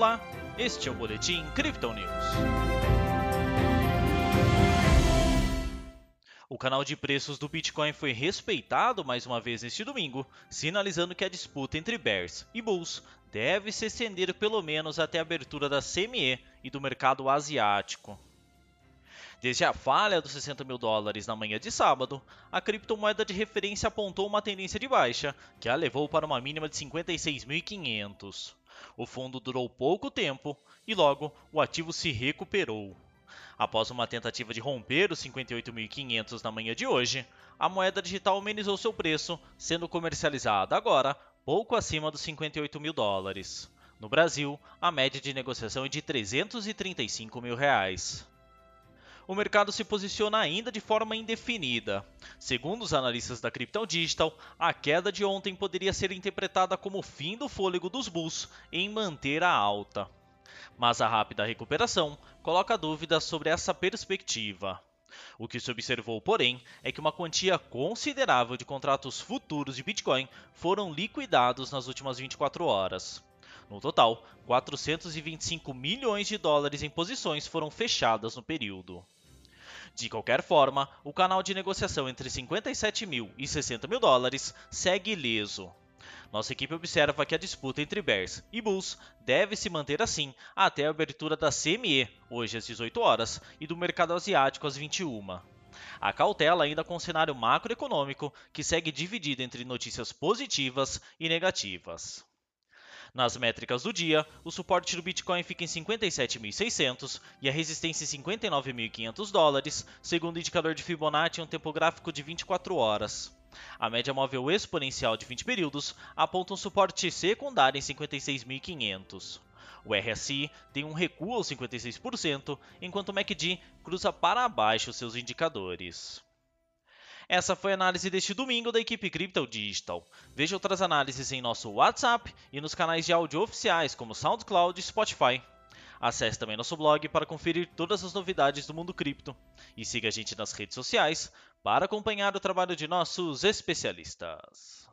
Olá, este é o Boletim Crypto News. O canal de preços do Bitcoin foi respeitado mais uma vez neste domingo, sinalizando que a disputa entre bears e bulls deve se estender pelo menos até a abertura da CME e do mercado asiático. Desde a falha dos 60 mil dólares na manhã de sábado, a criptomoeda de referência apontou uma tendência de baixa, que a levou para uma mínima de 56.500. O fundo durou pouco tempo e logo o ativo se recuperou. Após uma tentativa de romper os 58.500 na manhã de hoje, a moeda digital amenizou seu preço, sendo comercializada agora pouco acima dos 58 mil dólares. No Brasil, a média de negociação é de 335 mil reais o mercado se posiciona ainda de forma indefinida. Segundo os analistas da Crypto Digital, a queda de ontem poderia ser interpretada como o fim do fôlego dos bulls em manter a alta. Mas a rápida recuperação coloca dúvidas sobre essa perspectiva. O que se observou, porém, é que uma quantia considerável de contratos futuros de Bitcoin foram liquidados nas últimas 24 horas. No total, 425 milhões de dólares em posições foram fechadas no período. De qualquer forma, o canal de negociação entre 57 mil e 60 mil dólares segue ileso. Nossa equipe observa que a disputa entre Bears e Bulls deve se manter assim até a abertura da CME, hoje às 18 horas, e do mercado asiático às 21. A cautela ainda com o cenário macroeconômico, que segue dividido entre notícias positivas e negativas. Nas métricas do dia, o suporte do Bitcoin fica em 57.600 e a resistência em 59.500 dólares, segundo o indicador de Fibonacci em um tempo gráfico de 24 horas. A média móvel exponencial de 20 períodos aponta um suporte secundário em 56.500. O RSI tem um recuo aos 56%, enquanto o MACD cruza para baixo seus indicadores. Essa foi a análise deste domingo da equipe Crypto Digital. Veja outras análises em nosso WhatsApp e nos canais de áudio oficiais como SoundCloud e Spotify. Acesse também nosso blog para conferir todas as novidades do mundo cripto. E siga a gente nas redes sociais para acompanhar o trabalho de nossos especialistas.